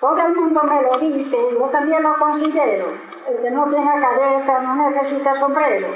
Por el mundo me lo dice, yo también lo considero. El que no tiene cabeza no necesita sombrero.